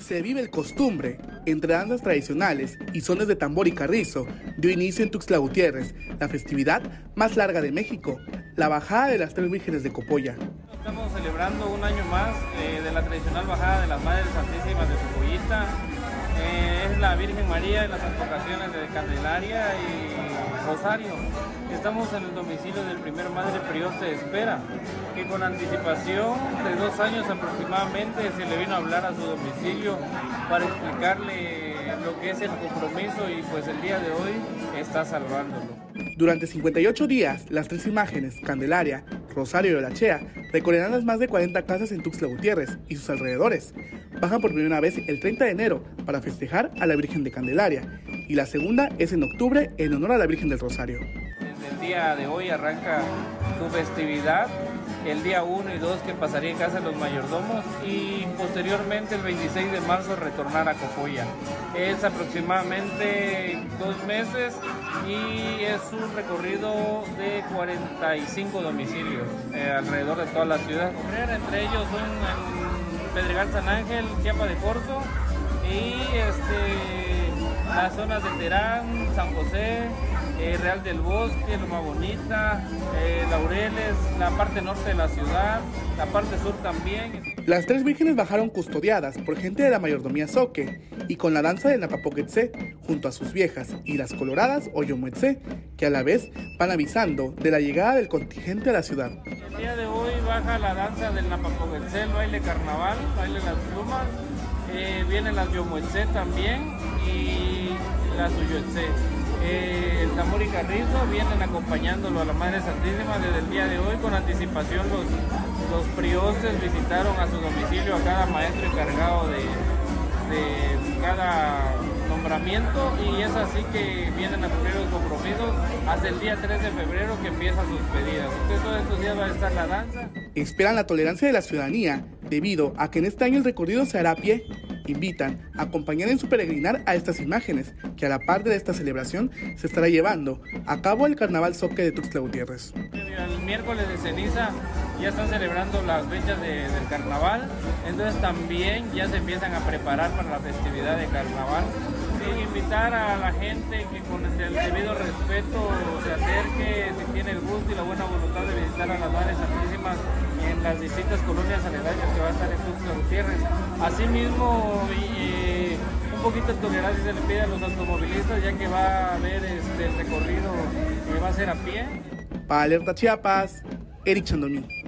se vive el costumbre, entre danzas tradicionales y sones de tambor y carrizo, dio inicio en Tuxtla Gutiérrez, la festividad más larga de México, la bajada de las tres vírgenes de Copolla. Estamos celebrando un año más eh, de la tradicional bajada de las Madres Santísimas de Copollita. Eh, es la Virgen María en las advocaciones de Candelaria y Rosario. Estamos en el domicilio del primer Madre Prioste de Espera, que con anticipación de dos años aproximadamente se le vino a hablar a su domicilio para explicarle lo que es el compromiso y pues el día de hoy está salvándolo. Durante 58 días, las tres imágenes, Candelaria, Rosario y Olachea, recorrerán las más de 40 casas en Tuxtla Gutiérrez y sus alrededores. Bajan por primera vez el 30 de enero para festejar a la Virgen de Candelaria y la segunda es en octubre en honor a la Virgen del Rosario. Desde el día de hoy arranca su festividad el día 1 y 2 que pasaría en casa de los mayordomos y posteriormente el 26 de marzo retornar a Copolla. Es aproximadamente dos meses y es un recorrido de 45 domicilios eh, alrededor de toda la ciudad. Entre ellos son Pedregal San Ángel, Chiapa de Corzo y este, las zonas de Terán, San José, eh, Real del Bosque, Loma Bonita, eh, Laureles, la parte norte de la ciudad, la parte sur también. Las tres vírgenes bajaron custodiadas por gente de la mayordomía Soque y con la danza de Napapoquetzé junto a sus viejas y las coloradas o Yomuetzé, que a la vez van avisando de la llegada del contingente a la ciudad. El día de hoy baja la danza del Napapoquetzé, el baile carnaval, baile las plumas, eh, vienen las también y las. Eh, el tambor y carrizo vienen acompañándolo a la Madre Santísima desde el día de hoy. Con anticipación los, los priostes visitaron a su domicilio a cada maestro encargado de, de cada nombramiento y es así que vienen a cumplir los compromisos hasta el día 3 de febrero que empieza sus pedidas. Entonces todos estos días va a estar la danza. Esperan la tolerancia de la ciudadanía debido a que en este año el recorrido se hará a pie invitan a acompañar en su peregrinar a estas imágenes, que a la par de esta celebración se estará llevando a cabo el Carnaval Soque de Tuxtla Gutiérrez. El miércoles de ceniza ya están celebrando las fechas del carnaval, entonces también ya se empiezan a preparar para la festividad de carnaval. Invitar a la gente que con el debido respeto se acerque, si tiene el gusto y la buena voluntad de visitar a las Madres Santísimas en las distintas colonias aledañas que va a estar en Tuxtla Gutiérrez. Asimismo, un poquito de tolerancia se le pide a los automovilistas ya que va a haber este recorrido que va a ser a pie. Para Alerta Chiapas, Eric Chandomí.